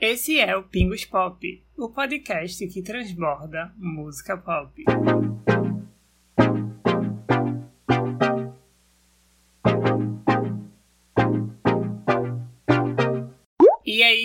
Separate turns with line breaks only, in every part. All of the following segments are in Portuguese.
Esse é o Pingos Pop, o podcast que transborda música pop.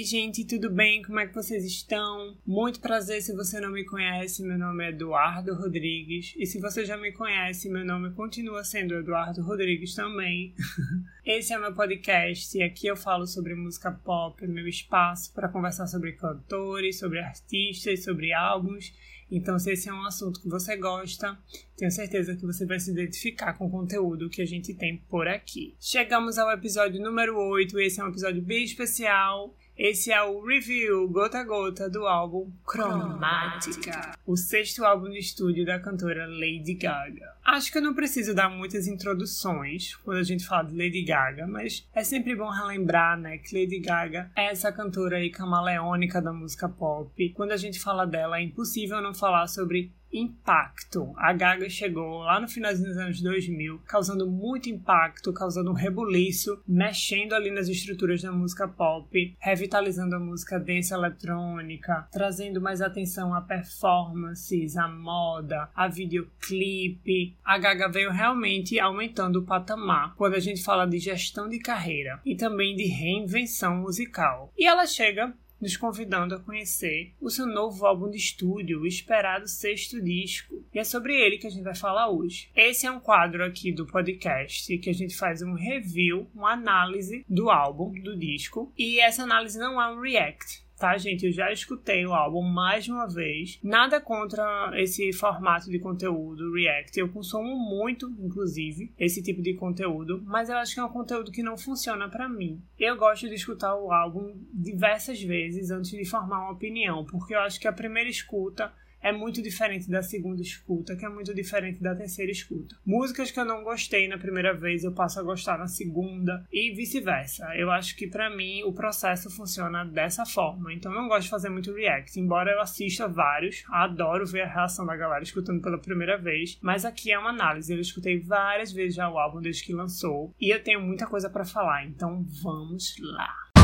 Gente, tudo bem? Como é que vocês estão? Muito prazer se você não me conhece. Meu nome é Eduardo Rodrigues. E se você já me conhece, meu nome continua sendo Eduardo Rodrigues também. Esse é meu podcast e aqui eu falo sobre música pop, meu espaço para conversar sobre cantores, sobre artistas, sobre álbuns. Então, se esse é um assunto que você gosta, tenho certeza que você vai se identificar com o conteúdo que a gente tem por aqui. Chegamos ao episódio número 8, esse é um episódio bem especial. Esse é o review gota a gota do álbum Cromática, o sexto álbum de estúdio da cantora Lady Gaga. Acho que eu não preciso dar muitas introduções quando a gente fala de Lady Gaga, mas é sempre bom relembrar, né, que Lady Gaga é essa cantora aí camaleônica da música pop. Quando a gente fala dela, é impossível não falar sobre impacto. A Gaga chegou lá no finalzinho dos anos 2000, causando muito impacto, causando um rebuliço, mexendo ali nas estruturas da música pop, revitalizando a música dance eletrônica, trazendo mais atenção a performances, a moda, a videoclipe. A Gaga veio realmente aumentando o patamar quando a gente fala de gestão de carreira e também de reinvenção musical. E ela chega nos convidando a conhecer o seu novo álbum de estúdio, o esperado sexto disco. E é sobre ele que a gente vai falar hoje. Esse é um quadro aqui do podcast que a gente faz um review, uma análise do álbum, do disco. E essa análise não é um react tá, gente? Eu já escutei o álbum mais de uma vez. Nada contra esse formato de conteúdo, React. Eu consumo muito, inclusive, esse tipo de conteúdo, mas eu acho que é um conteúdo que não funciona para mim. Eu gosto de escutar o álbum diversas vezes antes de formar uma opinião, porque eu acho que a primeira escuta é muito diferente da segunda escuta, que é muito diferente da terceira escuta. Músicas que eu não gostei na primeira vez, eu passo a gostar na segunda e vice-versa. Eu acho que para mim o processo funciona dessa forma. Então eu não gosto de fazer muito react, embora eu assista vários, adoro ver a reação da galera escutando pela primeira vez, mas aqui é uma análise. Eu escutei várias vezes já o álbum desde que lançou e eu tenho muita coisa para falar, então vamos lá.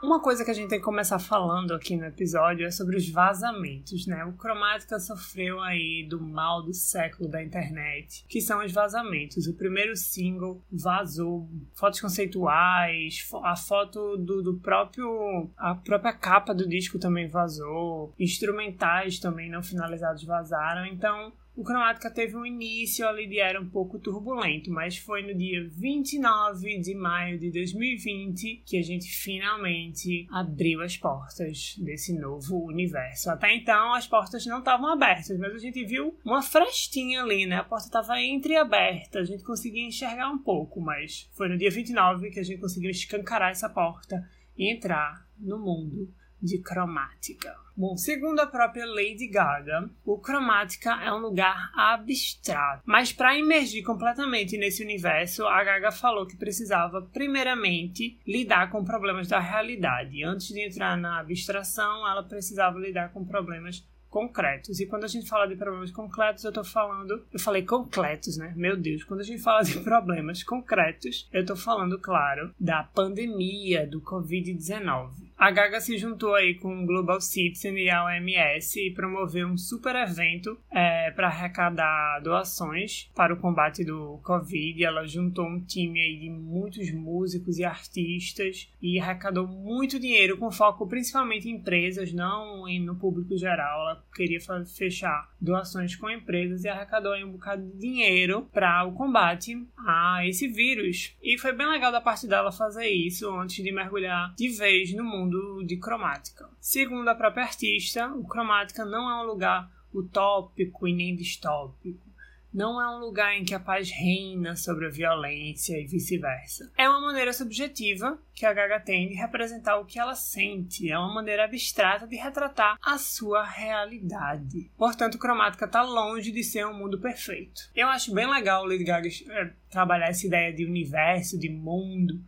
Uma coisa que a gente tem que começar falando aqui no episódio é sobre os vazamentos, né? O Cromática sofreu aí do mal do século da internet, que são os vazamentos. O primeiro single vazou fotos conceituais, a foto do, do próprio. a própria capa do disco também vazou, instrumentais também não finalizados vazaram. Então, o Cromática teve um início ali de era um pouco turbulento, mas foi no dia 29 de maio de 2020 que a gente finalmente abriu as portas desse novo universo. Até então as portas não estavam abertas, mas a gente viu uma frestinha ali, né? A porta estava entreaberta, a gente conseguia enxergar um pouco, mas foi no dia 29 que a gente conseguiu escancarar essa porta e entrar no mundo de cromática. Bom, segundo a própria Lady Gaga, o cromática é um lugar abstrato. Mas para emergir completamente nesse universo, a Gaga falou que precisava, primeiramente, lidar com problemas da realidade. Antes de entrar na abstração, ela precisava lidar com problemas concretos. E quando a gente fala de problemas concretos, eu tô falando. Eu falei concretos, né? Meu Deus, quando a gente fala de problemas concretos, eu tô falando, claro, da pandemia do Covid-19. A Gaga se juntou aí com o Global Citizen e a OMS e promoveu um super evento é, para arrecadar doações para o combate do Covid. Ela juntou um time aí de muitos músicos e artistas e arrecadou muito dinheiro com foco principalmente em empresas, não no público geral. Ela queria fechar doações com empresas e arrecadou aí um bocado de dinheiro para o combate a esse vírus. E foi bem legal da parte dela fazer isso antes de mergulhar de vez no mundo de cromática. Segundo a própria artista, o cromática não é um lugar utópico e nem distópico não é um lugar em que a paz reina sobre a violência e vice-versa. É uma maneira subjetiva que a Gaga tem de representar o que ela sente, é uma maneira abstrata de retratar a sua realidade. Portanto, Cromática está longe de ser um mundo perfeito. Eu acho bem legal Lady Gaga é, trabalhar essa ideia de universo, de mundo,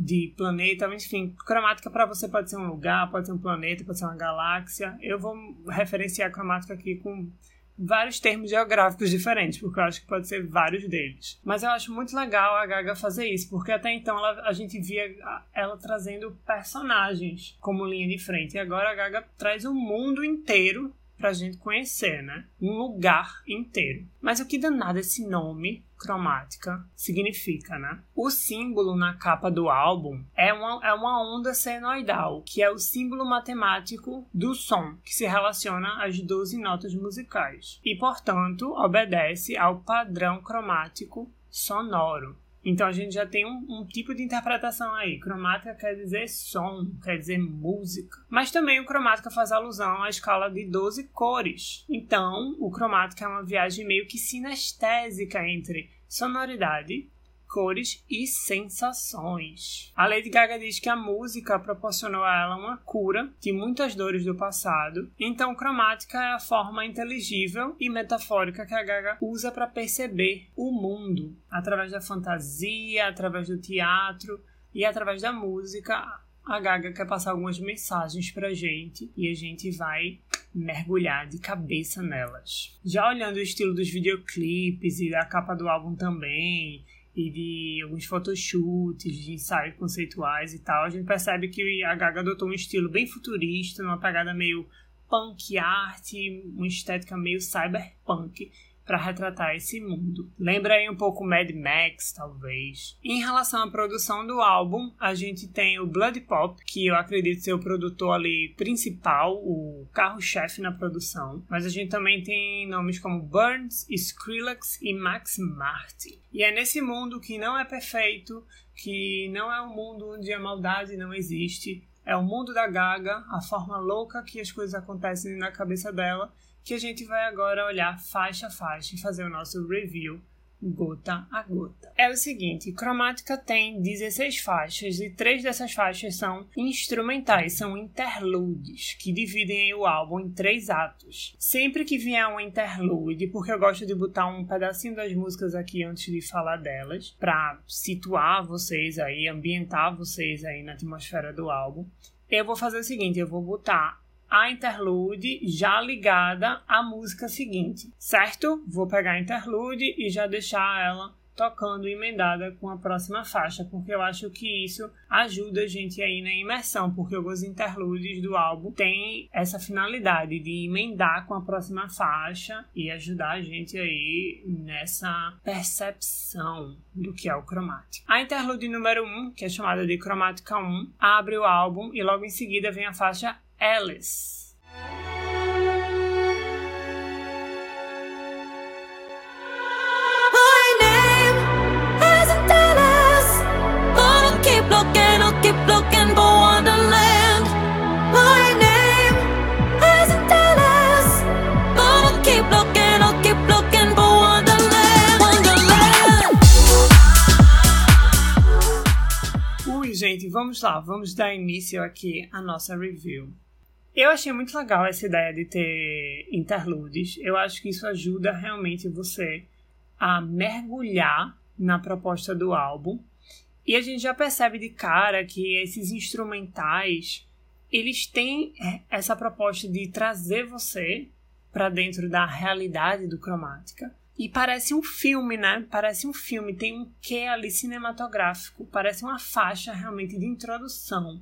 de planeta, enfim, cromática para você pode ser um lugar, pode ser um planeta, pode ser uma galáxia. Eu vou referenciar a cromática aqui com vários termos geográficos diferentes, porque eu acho que pode ser vários deles. Mas eu acho muito legal a Gaga fazer isso, porque até então ela, a gente via ela trazendo personagens como linha de frente, e agora a Gaga traz o mundo inteiro pra gente conhecer, né? Um lugar inteiro. Mas o que danado esse nome cromática significa, né? O símbolo na capa do álbum é uma, é uma onda senoidal, que é o símbolo matemático do som, que se relaciona às 12 notas musicais. E, portanto, obedece ao padrão cromático sonoro. Então a gente já tem um, um, tipo de interpretação aí. Cromática quer dizer som, quer dizer música. Mas também o cromática faz alusão à escala de 12 cores. Então, o cromática é uma viagem meio que sinestésica entre sonoridade, cores e sensações. A Lady Gaga diz que a música proporcionou a ela uma cura de muitas dores do passado, então cromática é a forma inteligível e metafórica que a Gaga usa para perceber o mundo, através da fantasia, através do teatro e através da música. A Gaga quer passar algumas mensagens pra gente e a gente vai mergulhar de cabeça nelas. Já olhando o estilo dos videoclipes e da capa do álbum também, e de alguns photoshoots, de ensaios conceituais e tal, a gente percebe que a Gaga adotou um estilo bem futurista, uma pegada meio punk art, uma estética meio cyberpunk, para retratar esse mundo. Lembra aí um pouco Mad Max, talvez. Em relação à produção do álbum, a gente tem o Blood Pop, que eu acredito ser o produtor ali principal, o carro-chefe na produção. Mas a gente também tem nomes como Burns, Skrillex e Max Martin. E é nesse mundo que não é perfeito, que não é um mundo onde a maldade não existe, é o mundo da Gaga, a forma louca que as coisas acontecem na cabeça dela que a gente vai agora olhar faixa a faixa e fazer o nosso review gota a gota. É o seguinte, Cromática tem 16 faixas e três dessas faixas são instrumentais, são interludes, que dividem o álbum em três atos. Sempre que vier um interlude, porque eu gosto de botar um pedacinho das músicas aqui antes de falar delas, para situar vocês aí, ambientar vocês aí na atmosfera do álbum, eu vou fazer o seguinte, eu vou botar a interlude já ligada à música seguinte, certo? Vou pegar a interlude e já deixar ela tocando emendada com a próxima faixa, porque eu acho que isso ajuda a gente aí na imersão, porque alguns interludes do álbum têm essa finalidade de emendar com a próxima faixa e ajudar a gente aí nessa percepção do que é o cromático. A interlude número 1, um, que é chamada de cromática 1, abre o álbum e logo em seguida vem a faixa Alice. Gente, vamos lá, vamos dar início aqui à nossa review. Eu achei muito legal essa ideia de ter interludes. Eu acho que isso ajuda realmente você a mergulhar na proposta do álbum. E a gente já percebe de cara que esses instrumentais, eles têm essa proposta de trazer você para dentro da realidade do cromática. E parece um filme, né? Parece um filme, tem um quê ali cinematográfico, parece uma faixa realmente de introdução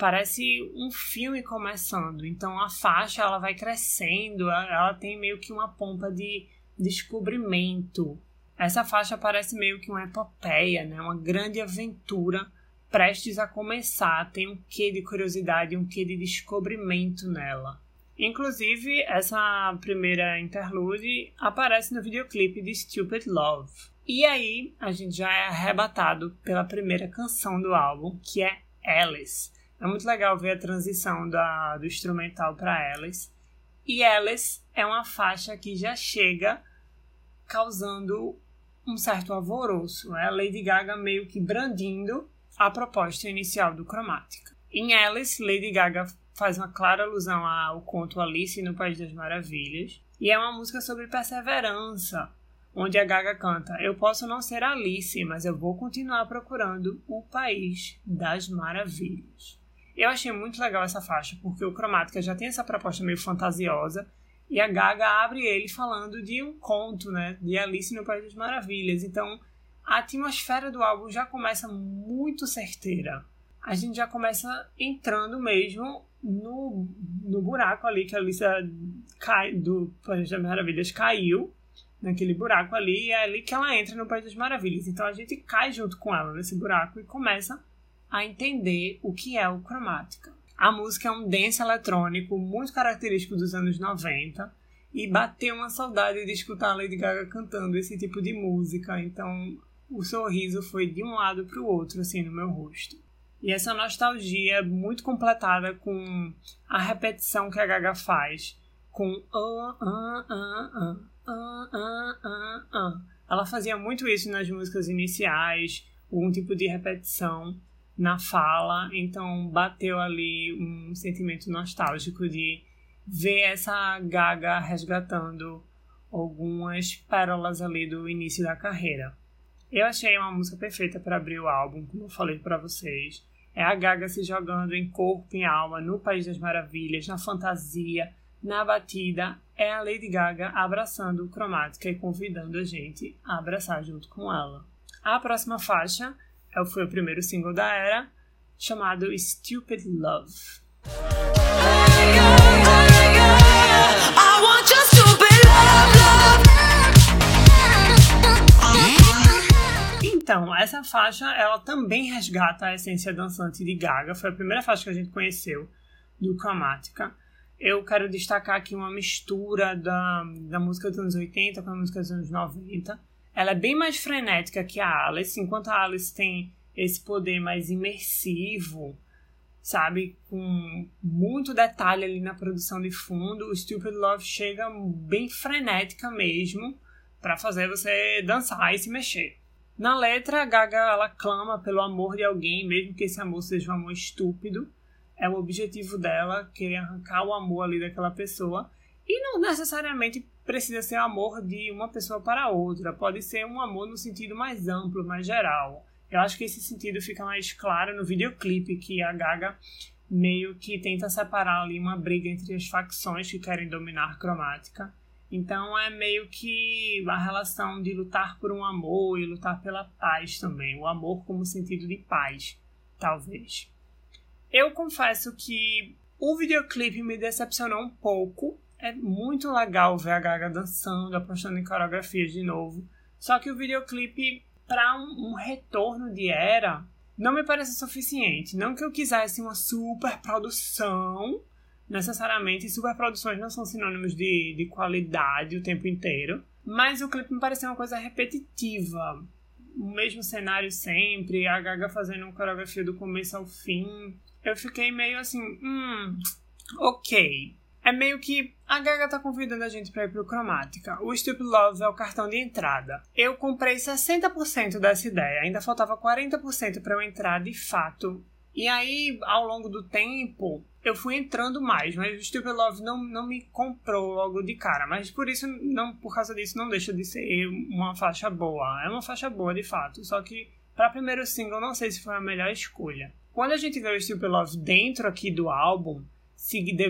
parece um filme começando. Então a faixa ela vai crescendo, ela tem meio que uma pompa de descobrimento. Essa faixa parece meio que uma epopeia, né? Uma grande aventura prestes a começar. Tem um quê de curiosidade, um quê de descobrimento nela. Inclusive, essa primeira interlude aparece no videoclipe de Stupid Love. E aí, a gente já é arrebatado pela primeira canção do álbum, que é Alice. É muito legal ver a transição da, do instrumental para Alice. E Alice é uma faixa que já chega causando um certo alvoroço. É a Lady Gaga meio que brandindo a proposta inicial do Cromática. Em Alice, Lady Gaga faz uma clara alusão ao conto Alice no País das Maravilhas. E é uma música sobre perseverança, onde a Gaga canta: Eu posso não ser Alice, mas eu vou continuar procurando o País das Maravilhas. Eu achei muito legal essa faixa, porque o Cromática já tem essa proposta meio fantasiosa, E a Gaga abre ele falando de um conto, né? De Alice no País das Maravilhas. Então, a atmosfera do álbum já começa muito certeira. A gente já começa entrando mesmo no, no buraco ali que a Alice cai, do País das Maravilhas caiu, naquele buraco ali, e é ali que ela entra no País das Maravilhas. Então a gente cai junto com ela nesse buraco e começa a entender o que é o cromática. A música é um dance eletrônico muito característico dos anos 90 e bateu uma saudade de escutar a Lady Gaga cantando esse tipo de música, então o sorriso foi de um lado para o outro assim no meu rosto. E essa nostalgia é muito completada com a repetição que a Gaga faz com ah, ah, ah, ah, ah, ah, ah. Ela fazia muito isso nas músicas iniciais, algum tipo de repetição na fala, então bateu ali um sentimento nostálgico de ver essa Gaga resgatando algumas pérolas ali do início da carreira. Eu achei uma música perfeita para abrir o álbum, como eu falei para vocês. É a Gaga se jogando em corpo e alma no País das Maravilhas, na fantasia, na batida. É a Lady Gaga abraçando o Cromática e convidando a gente a abraçar junto com ela. A próxima faixa foi o primeiro single da era, chamado Stupid Love. Então, essa faixa, ela também resgata a essência dançante de Gaga. Foi a primeira faixa que a gente conheceu do Chromatica. Eu quero destacar aqui uma mistura da, da música dos anos 80 com a música dos anos 90 ela é bem mais frenética que a Alice, enquanto a Alice tem esse poder mais imersivo, sabe? Com muito detalhe ali na produção de fundo. O Stupid Love chega bem frenética mesmo para fazer você dançar e se mexer. Na letra, a Gaga ela clama pelo amor de alguém, mesmo que esse amor seja um amor estúpido. É o objetivo dela, querer arrancar o amor ali daquela pessoa. E não necessariamente precisa ser amor de uma pessoa para outra, pode ser um amor no sentido mais amplo, mais geral. Eu acho que esse sentido fica mais claro no videoclipe, que a Gaga meio que tenta separar ali uma briga entre as facções que querem dominar cromática. Então é meio que a relação de lutar por um amor e lutar pela paz também. O amor como sentido de paz, talvez. Eu confesso que o videoclipe me decepcionou um pouco é muito legal ver a Gaga dançando, apostando em coreografias de novo. Só que o videoclipe, para um, um, retorno de era, não me parece suficiente. Não que eu quisesse uma super produção, necessariamente. Superproduções não são sinônimos de, de qualidade o tempo inteiro. Mas o clipe me pareceu uma coisa repetitiva. O mesmo cenário sempre, a Gaga fazendo uma coreografia do começo ao fim. Eu fiquei meio assim, hum, ok é meio que a Gaga tá convidando a gente para ir pro Cromática. O Stupid Love é o cartão de entrada. Eu comprei 60% dessa ideia, ainda faltava 40% para eu entrar de fato. E aí, ao longo do tempo, eu fui entrando mais, mas o Stupid Love não, não me comprou logo de cara. Mas por isso, não por causa disso, não deixa de ser uma faixa boa. É uma faixa boa, de fato. Só que, para primeiro single, não sei se foi a melhor escolha. Quando a gente vê o Stupid Love dentro aqui do álbum,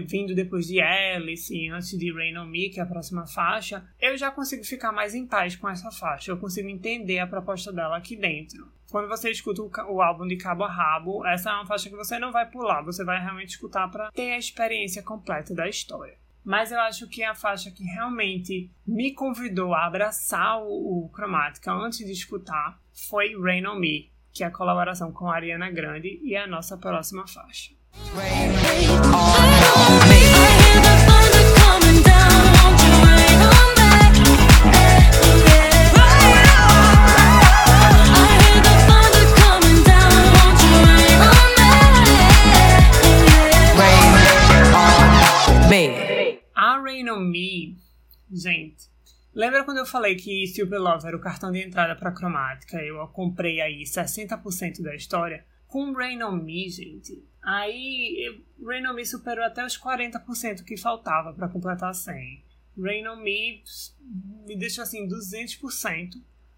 vindo depois de Alice, antes de Rain on Me, que é a próxima faixa, eu já consigo ficar mais em paz com essa faixa. Eu consigo entender a proposta dela aqui dentro. Quando você escuta o, álbum de cabo a rabo, essa é uma faixa que você não vai pular, você vai realmente escutar para ter a experiência completa da história. Mas eu acho que a faixa que realmente me convidou a abraçar o, o Cromática antes de escutar foi Rain on Me, que é a colaboração com a Ariana Grande e é a nossa próxima faixa. Gente. Lembra quando eu falei que Stupid Love era o cartão de entrada para cromática? Eu comprei aí 60% da história. Com Rain on Me, gente, Aí, Rain Me superou até os 40% que faltava para completar 100. Rain Me me deixou assim 200%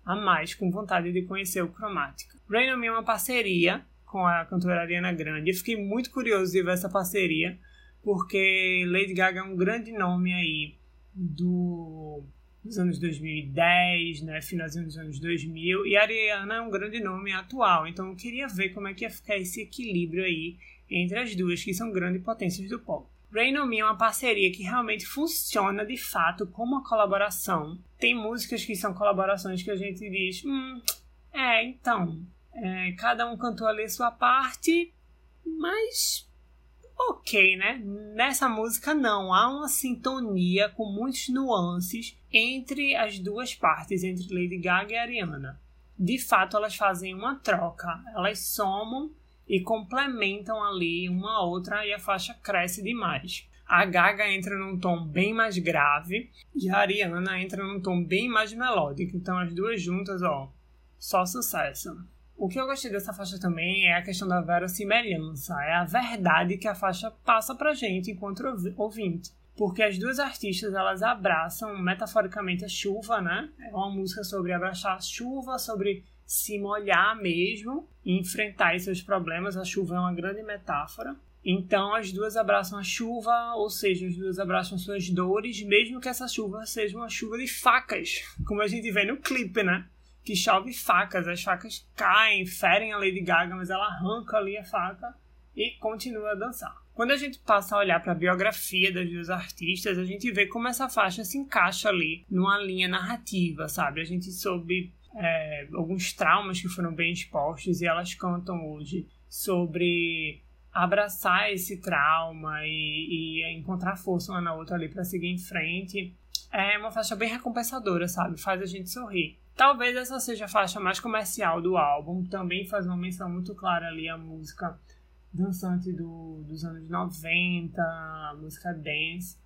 a mais com vontade de conhecer o Cromática. Rain Me é uma parceria com a cantora Ariana Grande. Eu fiquei muito curioso de ver essa parceria, porque Lady Gaga é um grande nome aí do, dos anos 2010, né, finalzinho dos anos 2000, e a Ariana é um grande nome atual, então eu queria ver como é que ia ficar esse equilíbrio aí entre as duas, que são grandes potências do pop. Rain On Me é uma parceria que realmente funciona de fato como uma colaboração. Tem músicas que são colaborações que a gente diz, hum, é, então, é, cada um cantou ali a sua parte, mas ok, né? Nessa música não, há uma sintonia com muitas nuances entre as duas partes, entre Lady Gaga e Ariana. De fato, elas fazem uma troca, elas somam e complementam ali uma outra e a faixa cresce demais. A Gaga entra num tom bem mais grave e a Ariana entra num tom bem mais melódico. Então as duas juntas, ó, só sucesso. O que eu gostei dessa faixa também é a questão da verossimilhança, é a verdade que a faixa passa pra gente enquanto ouvinte. Porque as duas artistas elas abraçam metaforicamente a chuva, né? É uma música sobre abraçar a chuva, sobre se molhar mesmo e enfrentar seus problemas. A chuva é uma grande metáfora. Então as duas abraçam a chuva, ou seja, as duas abraçam suas dores, mesmo que essa chuva seja uma chuva de facas, como a gente vê no clipe, né? Que chove facas, as facas caem, ferem a Lady Gaga, mas ela arranca ali a faca e continua a dançar. Quando a gente passa a olhar para a biografia das duas artistas, a gente vê como essa faixa se encaixa ali numa linha narrativa, sabe? A gente soube é, alguns traumas que foram bem expostos e elas cantam hoje sobre abraçar esse trauma e, e encontrar força uma na outra ali para seguir em frente. É uma faixa bem recompensadora, sabe? Faz a gente sorrir. Talvez essa seja a faixa mais comercial do álbum. Também faz uma menção muito clara ali à música dançante do, dos anos 90, a música dance.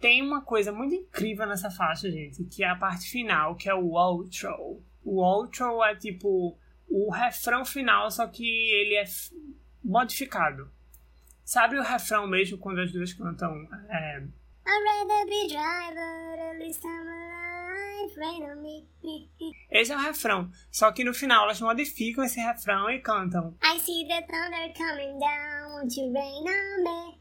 Tem uma coisa muito incrível nessa faixa, gente, que é a parte final, que é o outro. O outro é tipo o refrão final, só que ele é modificado. Sabe o refrão mesmo quando as duas cantam? É... Rather be driver, Esse é o refrão. Só que no final elas modificam esse refrão e cantam. I see the thunder coming down, rain on me?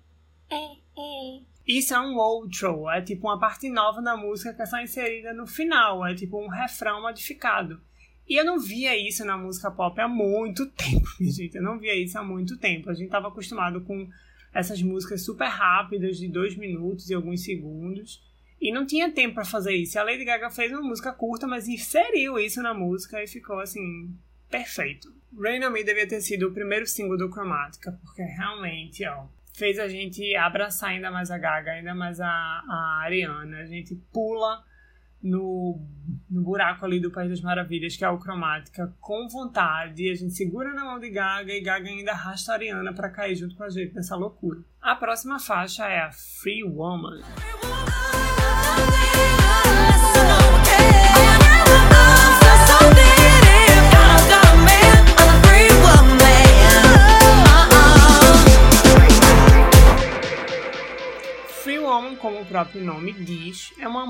Eh, eh. Isso é um outro, é tipo uma parte nova da música que é só inserida no final, é tipo um refrão modificado. E eu não via isso na música pop há muito tempo, gente. Eu não via isso há muito tempo. A gente estava acostumado com essas músicas super rápidas, de dois minutos e alguns segundos. E não tinha tempo para fazer isso. A Lady Gaga fez uma música curta, mas inseriu isso na música e ficou assim, perfeito. Rain on Me devia ter sido o primeiro single do Chromatica, porque realmente, ó, fez a gente abraçar ainda mais a Gaga, ainda mais a, a Ariana. A gente pula no, no buraco ali do País das Maravilhas, que é o Cromática, com vontade. A gente segura na mão de Gaga e Gaga ainda arrasta a Ariana para cair junto com a gente nessa loucura. A próxima faixa é a Free Woman. Como o próprio nome diz, é uma,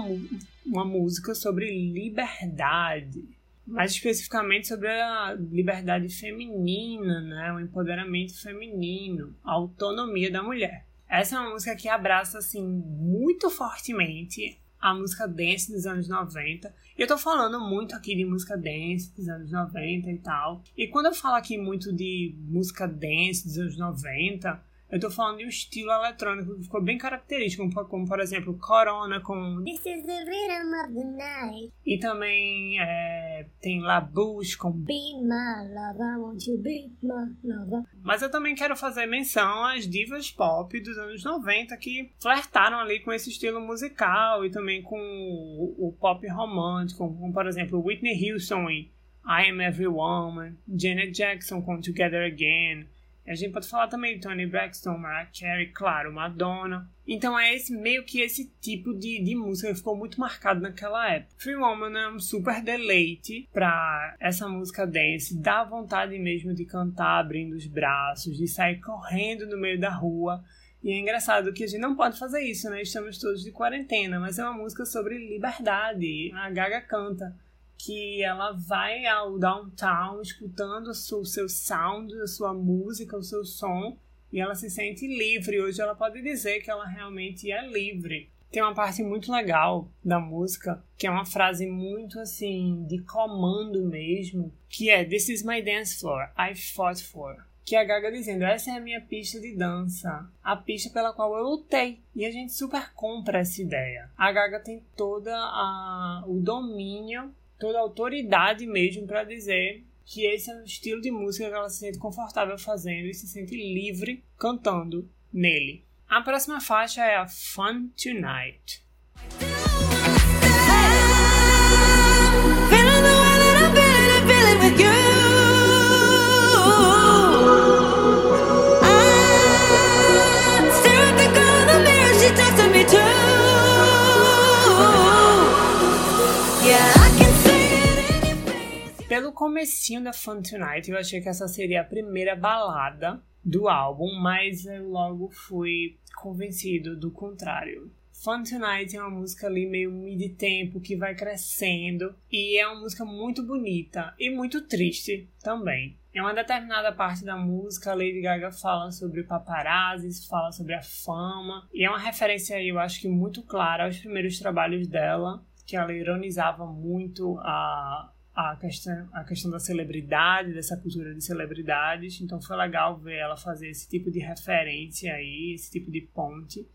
uma música sobre liberdade. Mais especificamente sobre a liberdade feminina, né? o empoderamento feminino, a autonomia da mulher. Essa é uma música que abraça assim muito fortemente a música dance dos anos 90. E eu tô falando muito aqui de música dance dos anos 90 e tal. E quando eu falo aqui muito de música dance dos anos 90, eu tô falando de um estilo eletrônico que ficou bem característico, como, como por exemplo Corona com This is the rhythm of the night. E também é, tem La Bouche com Be my lover, won't you be my lover. Mas eu também quero fazer menção às divas pop dos anos 90 que flertaram ali com esse estilo musical e também com o, o pop romântico, como por exemplo Whitney Houston em I Am Every Woman, Janet Jackson com Together Again, a gente pode falar também de Tony Braxton, Mariah Carey, claro, Madonna. Então é esse meio que esse tipo de, de música que ficou muito marcado naquela época. Free Woman é um super deleite pra essa música dance, dá vontade mesmo de cantar abrindo os braços, de sair correndo no meio da rua. E é engraçado que a gente não pode fazer isso, né? Estamos todos de quarentena, mas é uma música sobre liberdade. A Gaga canta que ela vai ao downtown escutando o seu sound, a sua música, o seu som, e ela se sente livre. Hoje ela pode dizer que ela realmente é livre. tem uma parte muito legal da música, que é uma frase muito assim, de comando mesmo, que é This is my dance floor, I fought for. Que é a Gaga dizendo, essa é a minha pista de dança, a pista pela qual eu lutei. E a gente super compra essa ideia. A Gaga tem toda o domínio, toda a autoridade mesmo para dizer que esse é um estilo de música que ela se sente confortável fazendo e se sente livre cantando nele. A próxima faixa é a Fun Tonight. Comecinho da Fun Tonight, eu achei que essa seria a primeira balada do álbum, mas eu logo fui convencido do contrário. Fun Tonight é uma música ali meio mid-tempo que vai crescendo e é uma música muito bonita e muito triste também. Em uma determinada parte da música, a Lady Gaga fala sobre paparazzi, fala sobre a fama, e é uma referência aí, eu acho que muito clara aos primeiros trabalhos dela, que ela ironizava muito a, a questão, a questão da celebridade, dessa cultura de celebridades. Então foi legal ver ela fazer esse tipo de referência aí, esse tipo de ponte.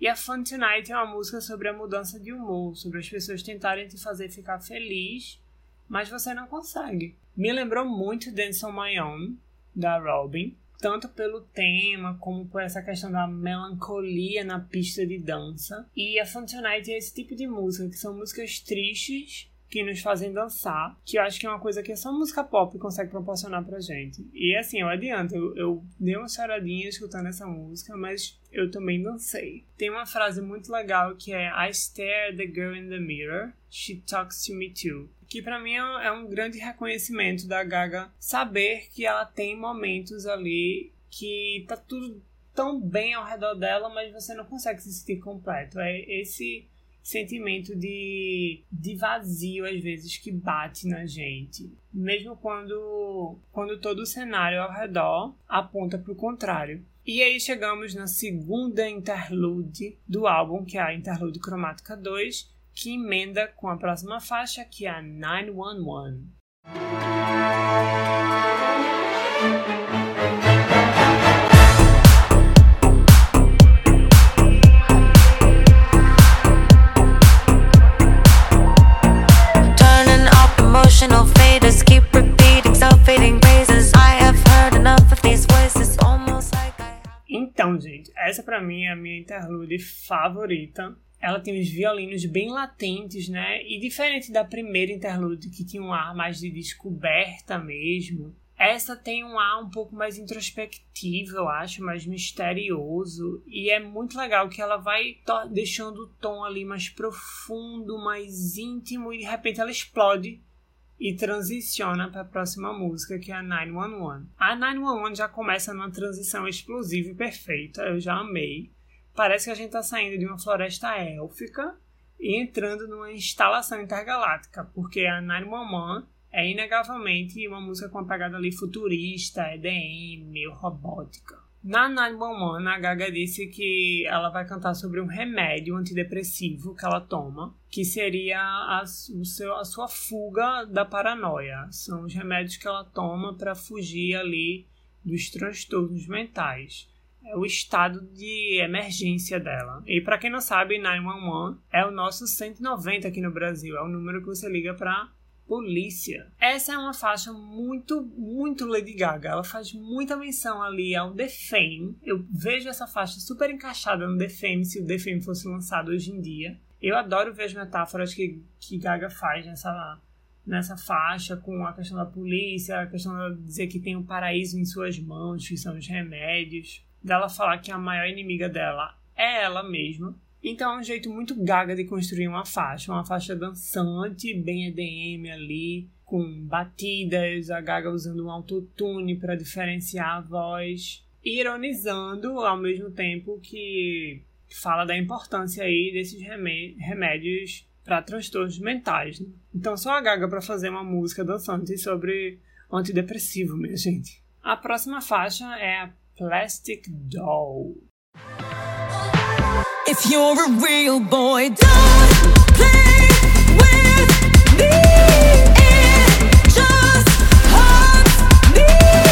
E a Fun Tonight é uma música sobre a mudança de humor, sobre as pessoas tentarem te fazer ficar feliz, mas você não consegue. Me lembrou muito Dance on My Own, da Robin, tanto pelo tema como por essa questão da melancolia na pista de dança. E a Fun Tonight é esse tipo de música, que são músicas tristes, que nos fazem dançar, que eu acho que é uma coisa que só música pop consegue proporcionar pra gente. E assim, eu adianto, eu, eu dei uma choradinha escutando essa música, mas eu também dancei. Tem uma frase muito legal que é I stare at the girl in the mirror, she talks to me too. Que para mim é, é um grande reconhecimento da Gaga saber que ela tem momentos ali que tá tudo tão bem ao redor dela, mas você não consegue se sentir completo. É esse sentimento de, de vazio, às vezes, que bate na gente. Mesmo quando, quando todo o cenário ao redor aponta para o contrário. E aí chegamos na segunda interlude do álbum, que é a Interlude Cromática 2, que emenda com a próxima faixa, que é a 911. Emotional faders keep repeating self-fading phrases. I have heard enough of these voices almost like I Então, gente, essa para mim é a minha interlude favorita. Ela tem os violinos bem latentes, né? E diferente da primeira interlude, que tinha um ar mais de descoberta mesmo, essa tem um ar um pouco mais introspectivo, eu acho, mais misterioso. E é muito legal que ela vai deixando o tom ali mais profundo, mais íntimo, e de repente ela explode e transiciona para a próxima música, que é a 911. A 911 já começa numa transição explosiva e perfeita, eu já amei. Parece que a gente está saindo de uma floresta élfica e entrando numa instalação intergaláctica, porque a 911 é inegavelmente uma música com uma pegada ali futurista, EDM, meio robótica. Na 911, a Gaga disse que ela vai cantar sobre um remédio antidepressivo que ela toma, que seria a, seu, a sua fuga da paranoia. São os remédios que ela toma para fugir ali dos transtornos mentais. É o estado de emergência dela. E para quem não sabe, 911 é o nosso 190 aqui no Brasil. É o número que você liga para Polícia. Essa é uma faixa muito, muito Lady Gaga. Ela faz muita menção ali ao The Fame. Eu vejo essa faixa super encaixada no The Fame, se o The Fame fosse lançado hoje em dia. Eu adoro ver as metáforas que, que Gaga faz nessa, nessa faixa, com a questão da polícia, a questão de dizer que tem o um paraíso em suas mãos, que são os remédios. Dela falar que a maior inimiga dela é ela mesma então é um jeito muito gaga de construir uma faixa, uma faixa dançante, bem EDM ali, com batidas, a gaga usando um autotune para diferenciar a voz, ironizando ao mesmo tempo que fala da importância aí desses remédios para transtornos mentais. Né? Então só a gaga para fazer uma música dançante sobre antidepressivo, minha gente. A próxima faixa é a Plastic Doll.
If you're a real boy, don't play with me. Just me.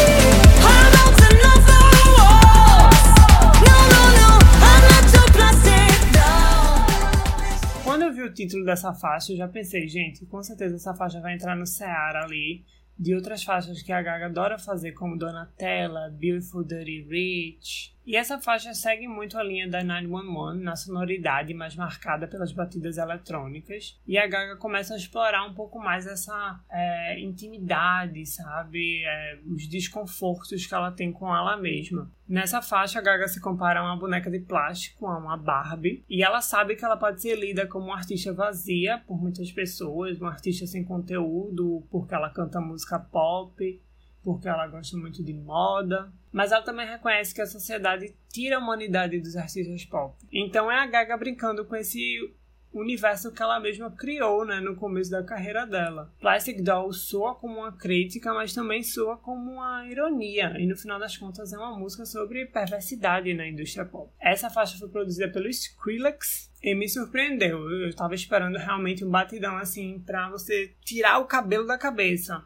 Vi o título dessa faixa, eu já pensei, gente, com certeza essa faixa vai entrar no Seara ali, de outras faixas que a Gaga adora fazer, como Donatella, Beautiful Dirty Rich. E essa faixa segue muito a linha da 911 na sonoridade mais marcada pelas batidas eletrônicas. E a Gaga começa a explorar um pouco mais essa é, intimidade, sabe? É, os desconfortos que ela tem com ela mesma. Nessa faixa, a Gaga se compara a uma boneca de plástico, a uma Barbie, e ela sabe que ela pode ser lida como uma artista vazia por muitas pessoas, uma artista sem conteúdo, porque ela canta música pop, porque ela gosta muito de moda, mas ela também reconhece que a sociedade tira a humanidade dos artistas pop. Então é a Gaga brincando com esse universo que ela mesma criou né, no começo da carreira dela. Plastic Doll soa como uma crítica, mas também soa como uma ironia, e no final das contas é uma música sobre perversidade na indústria pop. Essa faixa foi produzida pelo Skrillex e me surpreendeu. Eu estava esperando realmente um batidão assim para você tirar o cabelo da cabeça.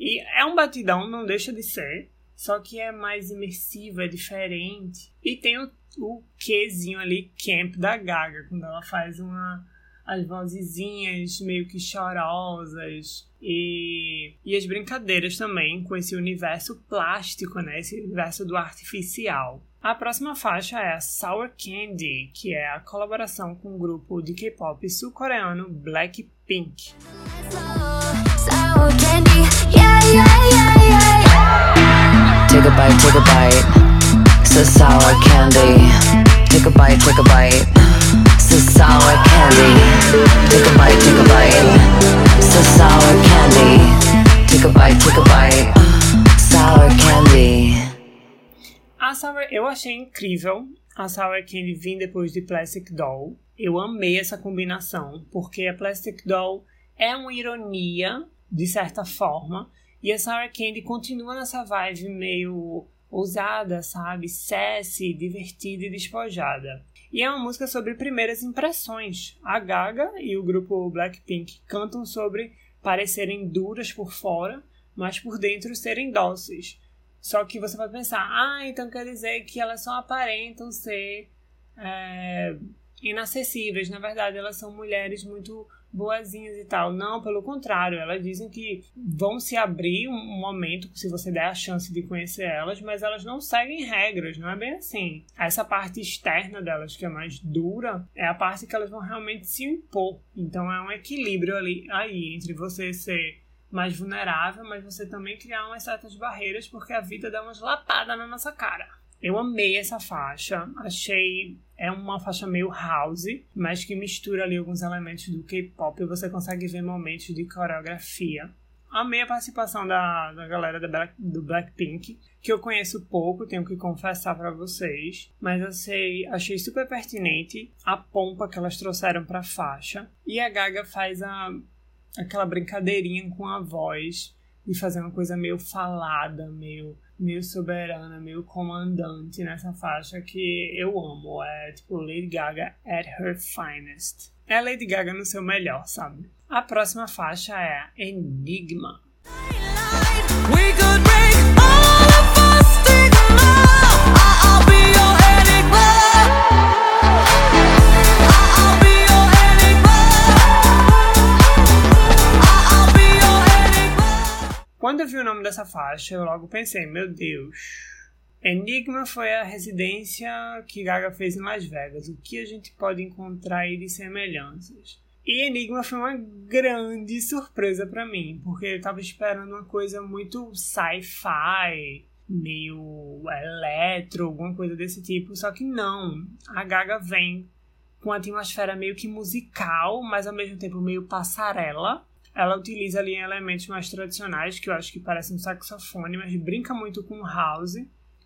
E é um batidão, não deixa de ser, só que é mais imersivo, é diferente. E tem o, o quezinho ali, camp da Gaga, quando ela faz uma as vozezinhas meio que chorosas e, e as brincadeiras também com esse universo plástico, né? Esse universo do artificial. A próxima faixa é a Sour Candy, que é a colaboração com o grupo de K-pop sul-coreano Blackpink.
Sour candy,
Take a bite, take a bite. It's sour candy. Take a bite, take a bite. A sour candy. Take a bite, take a bite. A sour candy. Take a bite, take a bite. Sour candy.
A Sour, eu achei incrível a Sour Candy vir depois de Plastic Doll. Eu amei essa combinação, porque a Plastic Doll é uma ironia, de certa forma, e a Sour Candy continua nessa vibe meio ousada, sabe? Sassy, divertida e despojada. E é uma música sobre primeiras impressões. A Gaga e o grupo Blackpink cantam sobre parecerem duras por fora, mas por dentro serem dóceis. Só que você vai pensar, ah, então quer dizer que elas só aparentam ser é, inacessíveis. Na verdade, elas são mulheres muito boazinhas e tal. Não, pelo contrário, elas dizem que vão se abrir um momento se você der a chance de conhecer elas, mas elas não seguem regras, não é bem assim. Essa parte externa delas, que é mais dura, é a parte que elas vão realmente se impor. Então é um equilíbrio ali aí entre você ser mais vulnerável, mas você também criar umas certas barreiras porque a vida dá umas lapadas na nossa cara. Eu amei essa faixa, achei é uma faixa meio house, mas que mistura ali alguns elementos do K-pop e você consegue ver momentos de coreografia. Amei a participação da, da galera da Black, do Blackpink, que eu conheço pouco, tenho que confessar para vocês, mas achei, achei super pertinente a pompa que elas trouxeram para faixa. E a Gaga faz a, aquela brincadeirinha com a voz e fazer uma coisa meio falada, meio, meio soberana, meio comandante nessa faixa que eu amo. É tipo Lady Gaga at her finest. É Lady Gaga no seu melhor, sabe? A próxima faixa é Enigma.
We could break
Quando eu vi o nome dessa faixa, eu logo pensei, meu Deus. Enigma foi a residência que Gaga fez em Las Vegas. O que a gente pode encontrar aí de semelhanças? E Enigma foi uma grande surpresa pra mim, porque eu tava esperando uma coisa muito sci-fi, meio eletro, alguma coisa desse tipo, só que não. A Gaga vem com uma atmosfera meio que musical, mas ao mesmo tempo meio passarela. Ela utiliza ali elementos mais tradicionais, que eu acho que parecem um saxofone, mas brinca muito com house.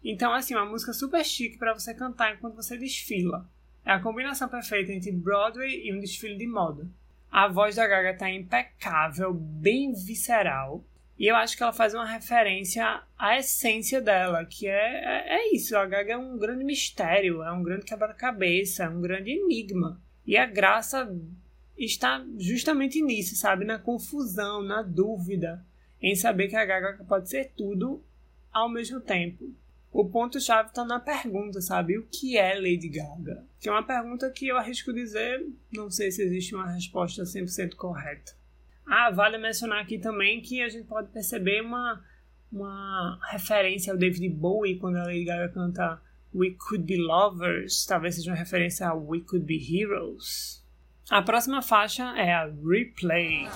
Então, assim, uma música super chique para você cantar enquanto você desfila. É a combinação perfeita entre Broadway e um desfile de moda. A voz da Gaga tá impecável, bem visceral. E eu acho que ela faz uma referência à essência dela, que é, é, é isso. A Gaga é um grande mistério, é um grande quebra-cabeça, é um grande enigma. E a graça está justamente nisso, sabe? Na confusão, na dúvida, em saber que a Gaga pode ser tudo ao mesmo tempo. O ponto-chave está na pergunta, sabe? O que é Lady Gaga? Que é uma pergunta que eu arrisco dizer, não sei se existe uma resposta 100% correta. Ah, vale mencionar aqui também que a gente pode perceber uma, uma referência ao David Bowie quando a Lady Gaga canta We Could Be Lovers, talvez seja uma referência a We Could Be Heroes. A próxima faixa é a Replay.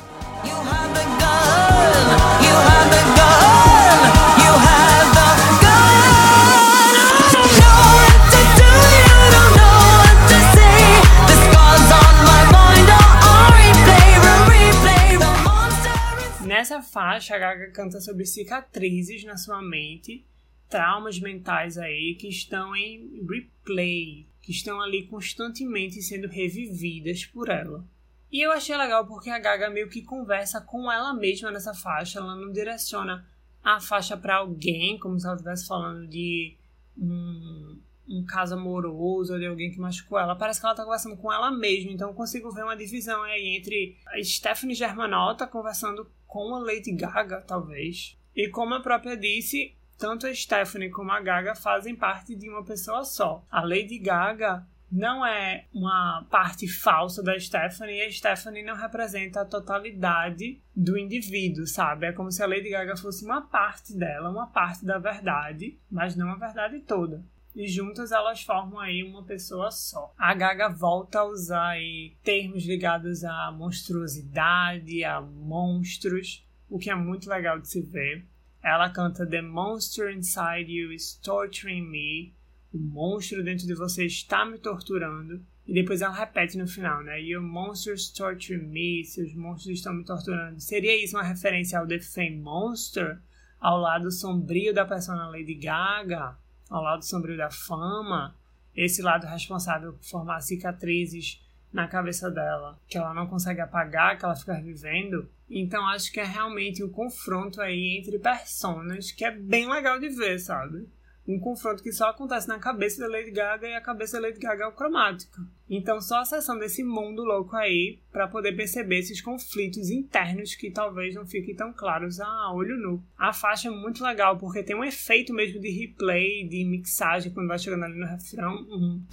Nessa faixa, a Gaga canta sobre cicatrizes na sua mente, traumas mentais aí que estão em replay, que estão ali constantemente sendo revividas por ela. E eu achei legal porque a Gaga meio que conversa com ela mesma nessa faixa, ela não direciona a faixa para alguém, como se ela estivesse falando de um, um caso amoroso ou de alguém que machucou ela. Parece que ela tá conversando com ela mesma, então eu consigo ver uma divisão aí entre a Stephanie Germanotta conversando com a Lady Gaga, talvez. E como a própria disse, tanto a Stephanie como a Gaga fazem parte de uma pessoa só. A Lady Gaga não é uma parte falsa da Stephanie e a Stephanie não representa a totalidade do indivíduo, sabe? É como se a Lady Gaga fosse uma parte dela, uma parte da verdade, mas não a verdade toda. E juntas elas formam aí uma pessoa só. A Gaga volta a usar aí termos ligados à monstruosidade, a monstros, o que é muito legal de se ver. Ela canta The Monster Inside You is Torturing Me. O monstro dentro de você está me torturando. E depois ela repete no final, né? Your monsters torture me. Seus monstros estão me torturando. Seria isso uma referência ao The Fame Monster? Ao lado sombrio da persona Lady Gaga? Ao lado sombrio da fama? Esse lado responsável por formar cicatrizes na cabeça dela, que ela não consegue apagar, que ela fica revivendo. Então acho que é realmente um confronto aí entre personas que é bem legal de ver, sabe? Um confronto que só acontece na cabeça da Lady Gaga e a cabeça da Lady Gaga é o cromática. Então só acessando esse mundo louco aí para poder perceber esses conflitos internos que talvez não fiquem tão claros a olho nu. A faixa é muito legal porque tem um efeito mesmo de replay, de mixagem quando vai chegando ali no refrão. Um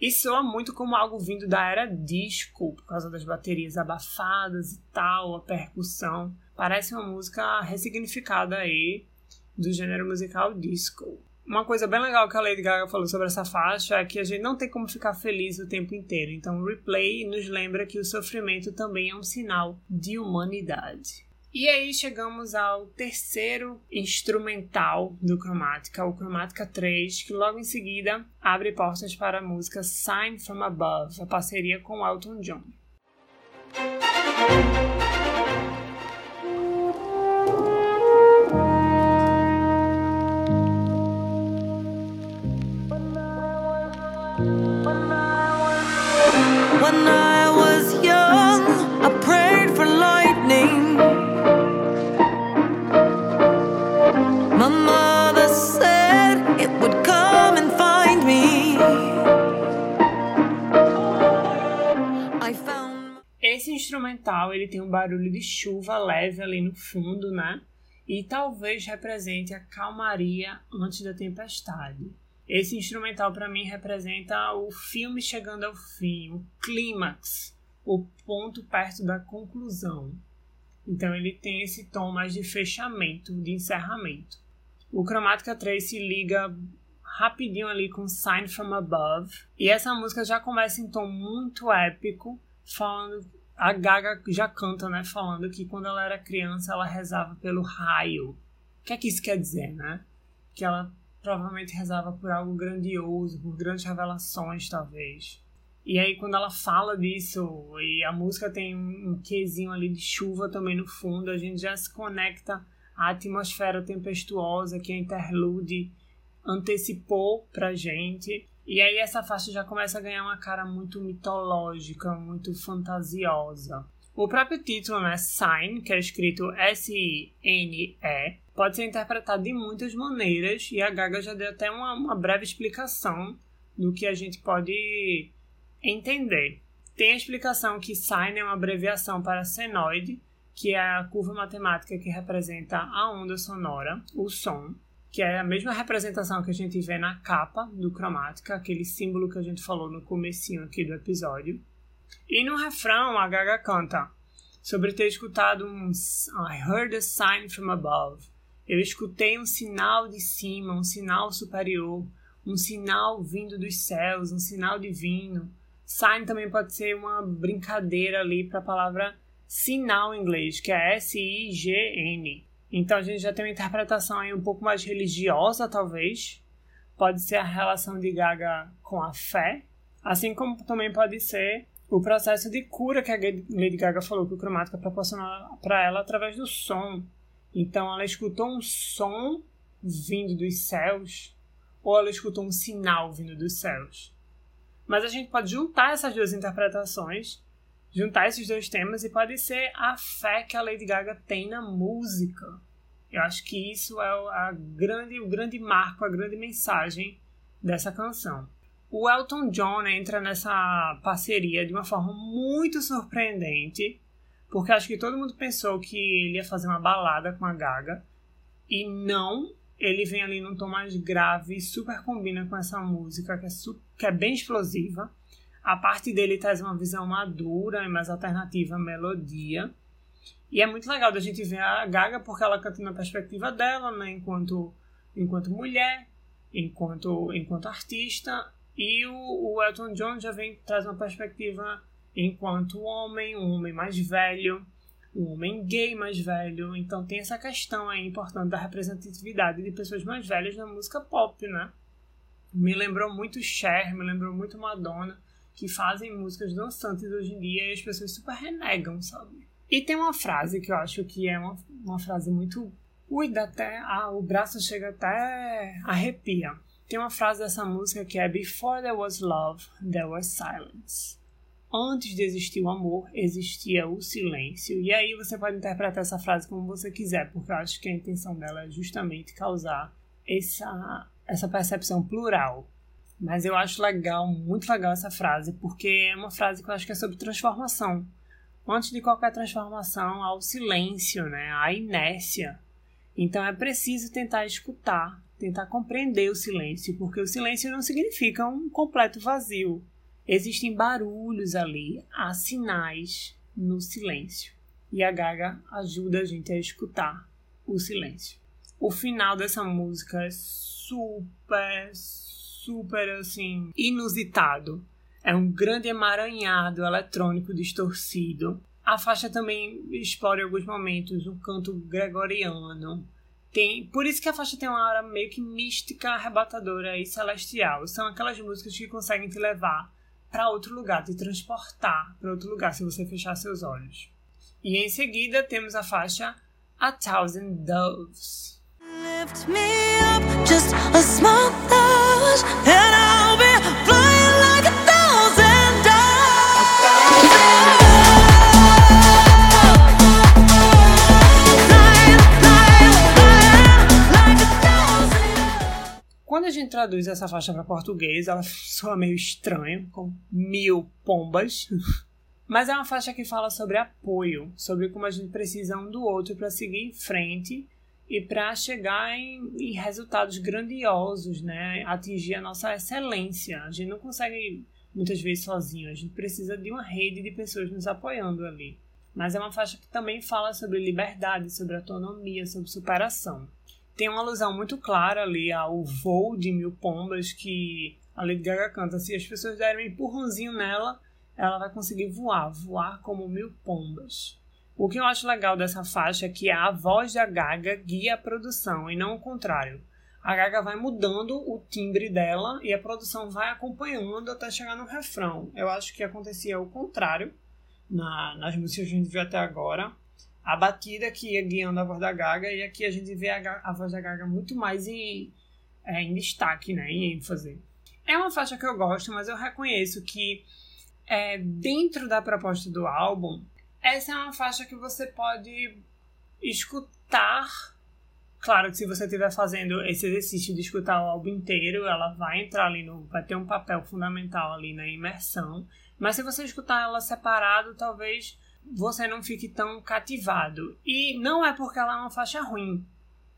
e soa muito como algo vindo da era disco, por causa das baterias abafadas e tal, a percussão. Parece uma música ressignificada aí do gênero musical disco. Uma coisa bem legal que a Lady Gaga falou sobre essa faixa é que a gente não tem como ficar feliz o tempo inteiro. Então, o replay nos lembra que o sofrimento também é um sinal de humanidade. E aí chegamos ao terceiro instrumental do Chromatica, o Chromatica 3, que logo em seguida abre portas para a música Sign from Above, a parceria com Elton John. Esse instrumental ele tem um barulho de chuva leve ali no fundo, né? E talvez represente a calmaria antes da tempestade. Esse instrumental para mim representa o filme chegando ao fim, o clímax, o ponto perto da conclusão. Então ele tem esse tom mais de fechamento, de encerramento. O Chromatica 3 se liga rapidinho ali com Sign from Above. E essa música já começa em tom muito épico, falando. A Gaga já canta, né? Falando que quando ela era criança ela rezava pelo raio. O que é que isso quer dizer, né? Que ela provavelmente rezava por algo grandioso, por grandes revelações, talvez. E aí, quando ela fala disso, e a música tem um quesinho ali de chuva também no fundo, a gente já se conecta à atmosfera tempestuosa que a interlude antecipou pra gente. E aí, essa faixa já começa a ganhar uma cara muito mitológica, muito fantasiosa. O próprio título, né, Sign, que é escrito S-I-N-E, pode ser interpretado de muitas maneiras e a Gaga já deu até uma, uma breve explicação do que a gente pode entender. Tem a explicação que Sign é uma abreviação para senoide, que é a curva matemática que representa a onda sonora, o som, que é a mesma representação que a gente vê na capa do cromática, aquele símbolo que a gente falou no comecinho aqui do episódio. E no refrão a Gaga canta sobre ter escutado um I heard a sign from above. Eu escutei um sinal de cima, um sinal superior, um sinal vindo dos céus, um sinal divino. Sign também pode ser uma brincadeira ali para a palavra sinal em inglês, que é S-I-G-N. Então a gente já tem uma interpretação aí um pouco mais religiosa, talvez. Pode ser a relação de Gaga com a fé, assim como também pode ser o processo de cura que a Lady Gaga falou que o cromática proporciona para ela através do som. Então ela escutou um som vindo dos céus ou ela escutou um sinal vindo dos céus. Mas a gente pode juntar essas duas interpretações juntar esses dois temas e pode ser a fé que a Lady Gaga tem na música. Eu acho que isso é a grande, o grande marco, a grande mensagem dessa canção. O Elton John entra nessa parceria de uma forma muito surpreendente, porque acho que todo mundo pensou que ele ia fazer uma balada com a Gaga, e não, ele vem ali num tom mais grave, super combina com essa música que é, que é bem explosiva. A parte dele traz uma visão madura e mais alternativa à melodia. E é muito legal da gente ver a Gaga porque ela canta na perspectiva dela, né, enquanto, enquanto mulher, enquanto, enquanto artista. E o, o Elton John já vem traz uma perspectiva enquanto homem, um homem mais velho, um homem gay mais velho. Então tem essa questão aí importante da representatividade de pessoas mais velhas na música pop, né? Me lembrou muito Cher, me lembrou muito Madonna que fazem músicas dançantes hoje em dia e as pessoas super renegam, sabe? E tem uma frase que eu acho que é uma, uma frase muito. Ui, dá até. Ah, o braço chega até. arrepia. Tem uma frase dessa música que é Before there was love, there was silence. Antes de existir o amor, existia o silêncio. E aí você pode interpretar essa frase como você quiser, porque eu acho que a intenção dela é justamente causar essa, essa percepção plural mas eu acho legal, muito legal essa frase, porque é uma frase que eu acho que é sobre transformação. Antes de qualquer transformação, há o silêncio, né? a inércia. Então é preciso tentar escutar, tentar compreender o silêncio, porque o silêncio não significa um completo vazio. Existem barulhos ali, há sinais no silêncio. E a Gaga ajuda a gente a escutar o silêncio. O final dessa música é super, super assim inusitado. É um grande emaranhado eletrônico distorcido. A faixa também explora em alguns momentos um canto gregoriano. Tem, por isso que a faixa tem uma aura meio que mística, arrebatadora e celestial. São aquelas músicas que conseguem te levar para outro lugar, te transportar para outro lugar se você fechar seus olhos. E em seguida temos a faixa A Thousand Doves. Quando a gente traduz essa faixa para português, ela soa meio estranho, com mil pombas. Mas é uma faixa que fala sobre apoio, sobre como a gente precisa um do outro para seguir em frente e para chegar em, em, resultados grandiosos, né? Atingir a nossa excelência. A gente não consegue muitas vezes sozinho, a gente precisa de uma rede de pessoas nos apoiando ali. Mas é uma faixa que também fala sobre liberdade, sobre autonomia, sobre superação. Tem uma alusão muito clara ali ao voo de mil pombas que a Lady Gaga canta. Se as pessoas derem um empurrãozinho nela, ela vai conseguir voar, voar como mil pombas. O que eu acho legal dessa faixa é que a voz da Gaga guia a produção e não o contrário. A Gaga vai mudando o timbre dela e a produção vai acompanhando até chegar no refrão. Eu acho que acontecia o contrário na, nas músicas que a gente viu até agora. A batida que ia guiando a voz da Gaga e aqui a gente vê a, a voz da Gaga muito mais em, é, em destaque, né, em ênfase. É uma faixa que eu gosto, mas eu reconheço que é, dentro da proposta do álbum essa é uma faixa que você pode escutar. Claro que se você estiver fazendo esse exercício de escutar o álbum inteiro, ela vai entrar ali no. vai ter um papel fundamental ali na imersão. Mas se você escutar ela separado, talvez você não fique tão cativado. E não é porque ela é uma faixa ruim.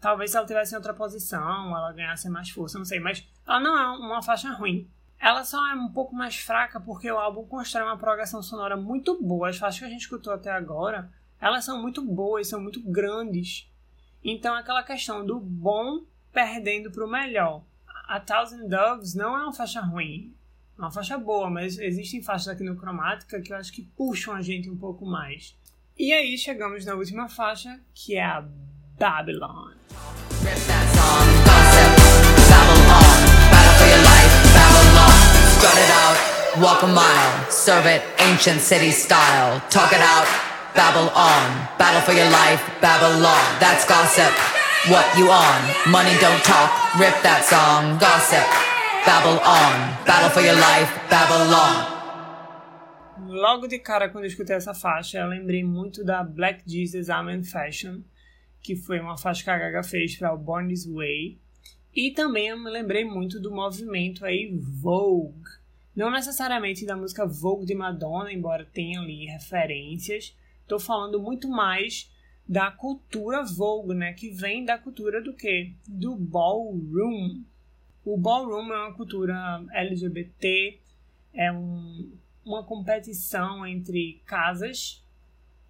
Talvez se ela tivesse outra posição, ela ganhasse mais força, não sei. Mas ela não é uma faixa ruim. Ela só é um pouco mais fraca porque o álbum constrói uma progressão sonora muito boa. As faixas que a gente escutou até agora, elas são muito boas, são muito grandes. Então aquela questão do bom perdendo para o melhor. A Thousand Doves não é uma faixa ruim. É uma faixa boa, mas existem faixas aqui no Cromática que eu acho que puxam a gente um pouco mais. E aí chegamos na última faixa, que é a Babylon.
Walk a mile, serve it ancient city style. Talk it out, babble on, battle for your life, Babylon. That's gossip. What you on? Money don't talk, rip that song. Gossip, babble on, battle for your life, Babylon.
Logo de cara, quando eu escutei essa faixa, eu lembrei muito da Black Jesus Amen Fashion, que foi uma faixa que a Gaga fez para o Born This Way. E também eu me lembrei muito do movimento aí Vogue. Não necessariamente da música Vogue de Madonna, embora tenha ali referências. Estou falando muito mais da cultura Vogue, né? Que vem da cultura do quê? Do ballroom. O ballroom é uma cultura LGBT, é um, uma competição entre casas,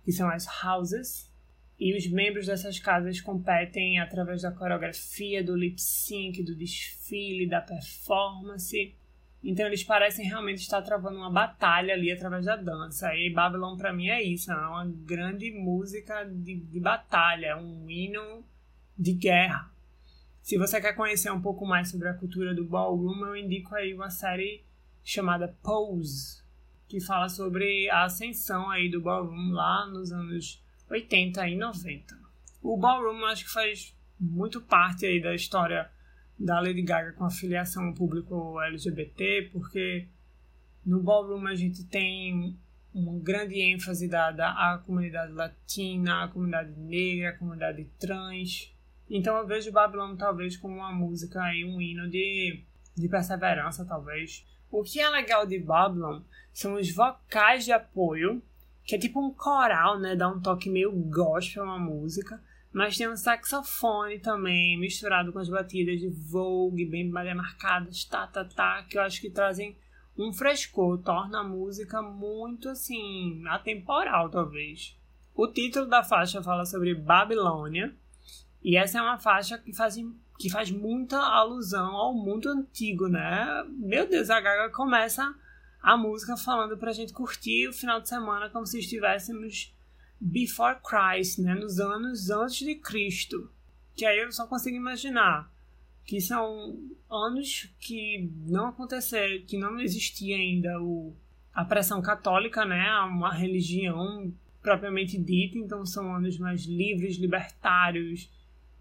que são as houses, e os membros dessas casas competem através da coreografia, do lip sync, do desfile, da performance. Então eles parecem realmente estar travando uma batalha ali através da dança. E Babylon para mim é isso, é uma grande música de, de batalha, um hino de guerra. Se você quer conhecer um pouco mais sobre a cultura do ballroom, eu indico aí uma série chamada Pose, que fala sobre a ascensão aí do ballroom lá nos anos 80 e 90. O ballroom acho que faz muito parte aí da história da Lady Gaga com a filiação ao público LGBT, porque no ballroom a gente tem uma grande ênfase dada à comunidade latina, à comunidade negra, à comunidade trans. Então eu vejo Babylon talvez como uma música e um hino de, de perseverança, talvez. O que é legal de Babylon são os vocais de apoio que é tipo um coral, né? Dá um toque meio gospel uma música. Mas tem um saxofone também, misturado com as batidas de Vogue, bem marcadas, tá, tá, tá, que eu acho que trazem um frescor, torna a música muito, assim, atemporal, talvez. O título da faixa fala sobre Babilônia, e essa é uma faixa que faz, que faz muita alusão ao mundo antigo, né? Meu Deus, a Gaga começa a música falando pra gente curtir o final de semana como se estivéssemos before Christ, né? Nos anos antes de Cristo. Que aí eu só consigo imaginar que são anos que não aconteceram, que não existia ainda o, a pressão católica, né? Uma religião propriamente dita, então são anos mais livres, libertários,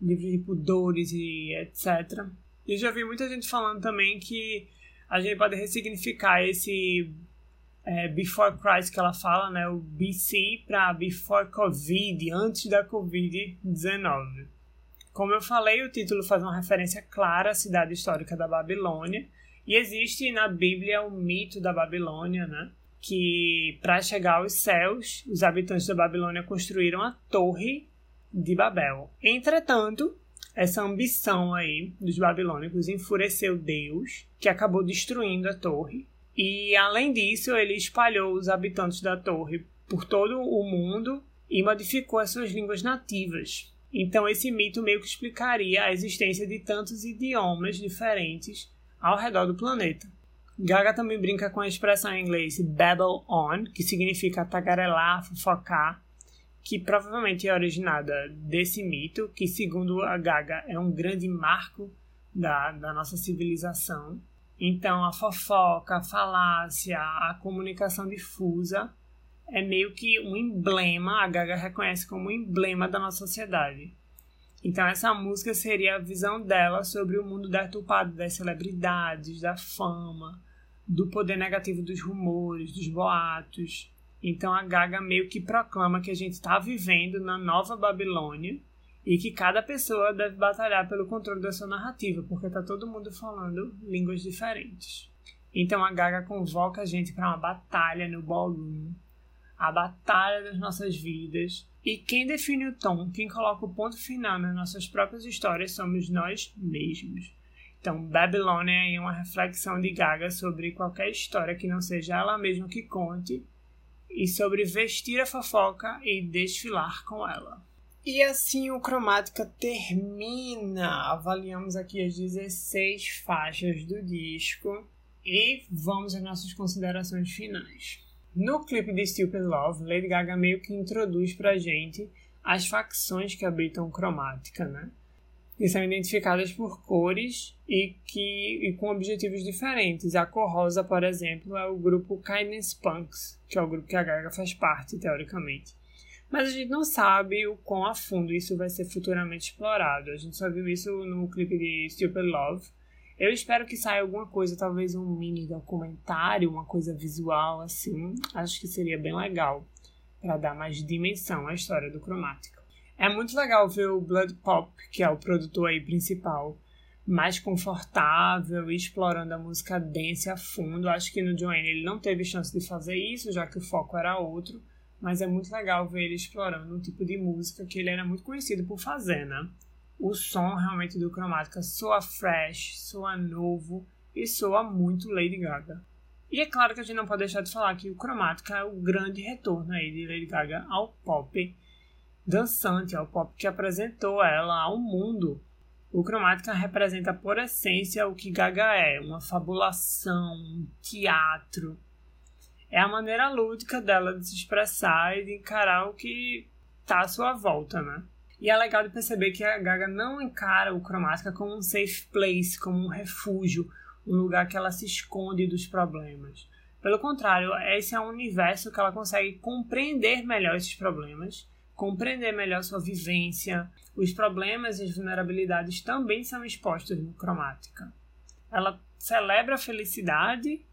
livres de pudores e etc. E eu já vi muita gente falando também que a gente pode ressignificar esse é, Before Christ que ela fala, né, o BC para Before Covid, antes da Covid-19. Como eu falei, o título faz uma referência clara à cidade histórica da Babilônia, e existe na Bíblia o mito da Babilônia, né? Que para chegar aos céus, os habitantes da Babilônia construíram a Torre de Babel. Entretanto, essa ambição aí dos babilônicos enfureceu Deus, que acabou destruindo a torre. E além disso, ele espalhou os habitantes da torre por todo o mundo e modificou as suas línguas nativas. Então esse mito meio que explicaria a existência de tantos idiomas diferentes ao redor do planeta. Gaga também brinca com a expressão em inglês babble on, que significa tagarelar, fofocar, que provavelmente é originada desse mito, que segundo a Gaga é um grande marco da, da nossa civilização. Então a fofoca, a falácia, a comunicação difusa é meio que um emblema, a Gaga reconhece como um emblema da nossa sociedade. Então essa música seria a visão dela sobre o mundo deturpado das celebridades, da fama, do poder negativo dos rumores, dos boatos, Então a Gaga meio que proclama que a gente está vivendo na nova Babilônia e que cada pessoa deve batalhar pelo controle da sua narrativa, porque está todo mundo falando línguas diferentes. Então a Gaga convoca a gente para uma batalha no ballroom, a batalha das nossas vidas. E quem define o tom, quem coloca o ponto final nas nossas próprias histórias somos nós mesmos. Então, Babilônia é uma reflexão de Gaga sobre qualquer história que não seja ela mesma que conte e sobre vestir a fofoca e desfilar com ela. E assim o Cromática termina. Avaliamos aqui as 16 faixas do disco e vamos às nossas considerações finais. No clipe de Stupid Love, Lady Gaga meio que introduz pra gente as facções que habitam Cromática, né? Que são identificadas por cores e que e com objetivos diferentes. A cor rosa, por exemplo, é o grupo Kindness Punks, que é o grupo que a Gaga faz parte, teoricamente. Mas a gente não sabe o quão a fundo isso vai ser futuramente explorado. A gente só viu isso no clipe de Stupid Love. Eu espero que saia alguma coisa, talvez um mini documentário, uma coisa visual assim. Acho que seria bem legal para dar mais dimensão à história do Cromática. É muito legal ver o Blood Pop, que é o produtor aí principal, mais confortável, explorando a música dance a fundo. Acho que no Joanne ele não teve chance de fazer isso, já que o foco era outro mas é muito legal ver ele explorando um tipo de música que ele era muito conhecido por fazer, né? O som realmente do Cromática soa fresh, soa novo e soa muito Lady Gaga. E é claro que a gente não pode deixar de falar que o Cromática é o grande retorno aí de Lady Gaga ao pop dançante, ao pop que apresentou ela ao mundo. O Cromática representa por essência o que Gaga é, uma fabulação, um teatro, é a maneira lúdica dela de se expressar e de encarar o que tá à sua volta, né? E é legal de perceber que a Gaga não encara o Cromática como um safe place, como um refúgio, um lugar que ela se esconde dos problemas. Pelo contrário, esse é um universo que ela consegue compreender melhor esses problemas, compreender melhor sua vivência. Os problemas e as vulnerabilidades também são expostos no Cromática. Ela celebra a felicidade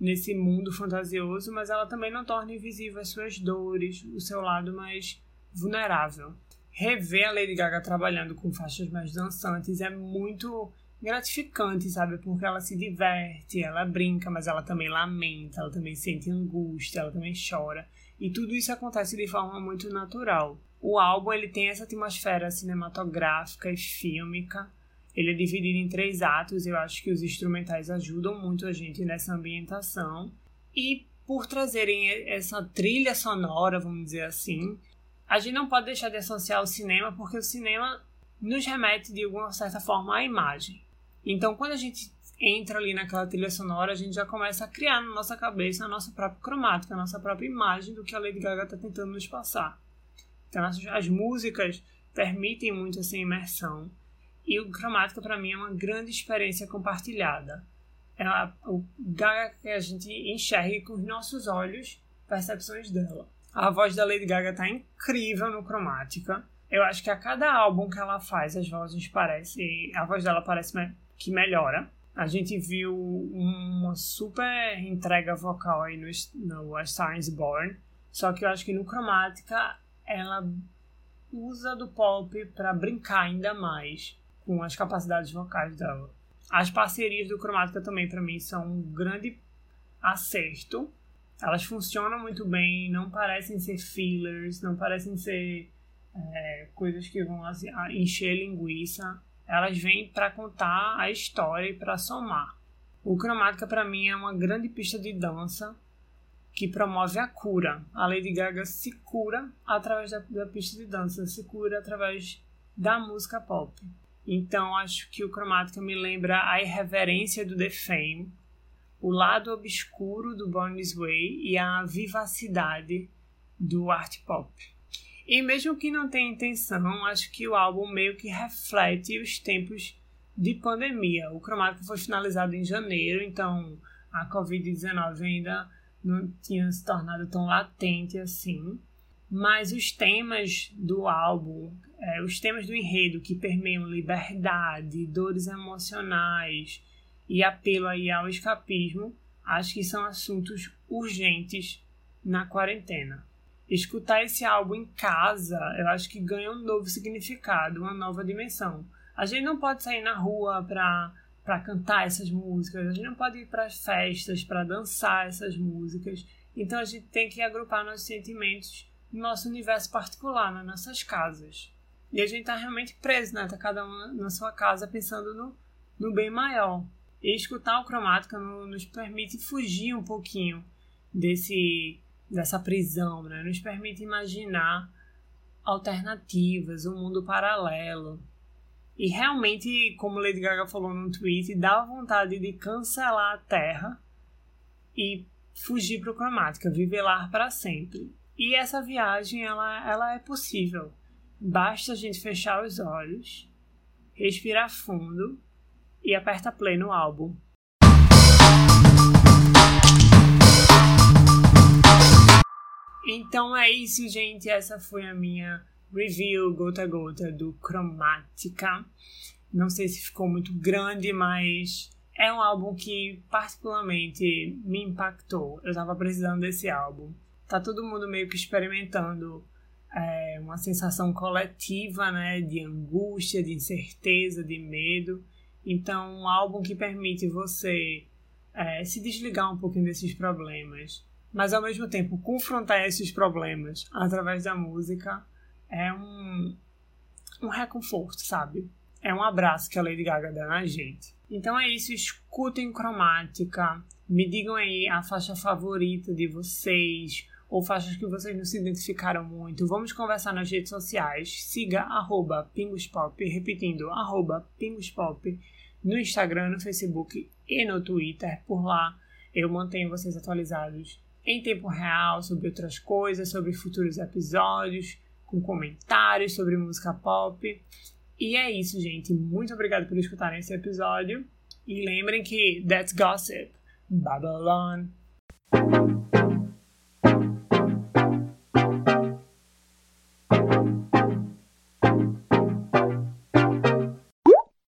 nesse mundo fantasioso, mas ela também não torna invisível as suas dores, o seu lado mais vulnerável. Rever a Lady Gaga trabalhando com faixas mais dançantes é muito gratificante, sabe? Porque ela se diverte, ela brinca, mas ela também lamenta, ela também sente angústia, ela também chora. E tudo isso acontece de forma muito natural. O álbum ele tem essa atmosfera cinematográfica e fílmica ele é dividido em três atos, eu acho que os instrumentais ajudam muito a gente nessa ambientação. E por trazerem essa trilha sonora, vamos dizer assim, a gente não pode deixar de associar o cinema, porque o cinema nos remete de alguma certa forma à imagem. Então, quando a gente entra ali naquela trilha sonora, a gente já começa a criar na nossa cabeça a nossa própria cromática, a nossa própria imagem do que a Lady Gaga está tentando nos passar. Então, as, as músicas permitem muito essa imersão. E o Cromática, para mim, é uma grande experiência compartilhada. É a, o Gaga que a gente enxerga com os nossos olhos percepções dela. A voz da Lady Gaga tá incrível no Cromática. Eu acho que a cada álbum que ela faz, as vozes parecem. A voz dela parece que melhora. A gente viu uma super entrega vocal aí no, no A Star is Born. Só que eu acho que no Cromática ela usa do pop para brincar ainda mais com as capacidades vocais dela. As parcerias do Cromática também, para mim, são um grande acerto. Elas funcionam muito bem, não parecem ser fillers, não parecem ser é, coisas que vão assim, encher linguiça. Elas vêm para contar a história e para somar. O Cromática, para mim, é uma grande pista de dança que promove a cura. A Lady Gaga se cura através da, da pista de dança, se cura através da música pop. Então acho que o Cromática me lembra a irreverência do The Fame, o lado obscuro do Born This Way e a vivacidade do art pop. E mesmo que não tenha intenção, acho que o álbum meio que reflete os tempos de pandemia. O Cromática foi finalizado em janeiro, então a Covid-19 ainda não tinha se tornado tão latente assim. Mas os temas do álbum, é, os temas do enredo que permeiam liberdade, dores emocionais e apelo aí ao escapismo, acho que são assuntos urgentes na quarentena. Escutar esse álbum em casa, eu acho que ganha um novo significado, uma nova dimensão. A gente não pode sair na rua para para cantar essas músicas, a gente não pode ir para festas para dançar essas músicas. Então a gente tem que agrupar nossos sentimentos no nosso universo particular, nas nossas casas. E a gente tá realmente preso, né? Tá cada um na sua casa pensando no, no bem maior. E escutar o cromática nos permite fugir um pouquinho desse dessa prisão, né? Nos permite imaginar alternativas, um mundo paralelo. E realmente, como Lady Gaga falou num tweet, dá vontade de cancelar a Terra e fugir para o cromática, viver lá para sempre. E essa viagem ela, ela é possível. Basta a gente fechar os olhos, respirar fundo e aperta play no álbum. Então é isso, gente. Essa foi a minha review gota a gota do Chromatica. Não sei se ficou muito grande, mas é um álbum que particularmente me impactou. Eu tava precisando desse álbum. Tá todo mundo meio que experimentando é, uma sensação coletiva, né, de angústia, de incerteza, de medo. Então, um álbum que permite você é, se desligar um pouquinho desses problemas, mas ao mesmo tempo confrontar esses problemas através da música é um, um reconforto, sabe? É um abraço que a Lady Gaga dá na gente. Então é isso, escutem cromática, me digam aí a faixa favorita de vocês, ou faixas que vocês não se identificaram muito. Vamos conversar nas redes sociais. Siga arroba pingospop, repetindo, arroba pingospop, no Instagram, no Facebook e no Twitter. Por lá eu mantenho vocês atualizados em tempo real sobre outras coisas, sobre futuros episódios, com comentários sobre música pop. E é isso, gente. Muito obrigado por escutarem esse episódio. E lembrem que that's gossip. Babylon.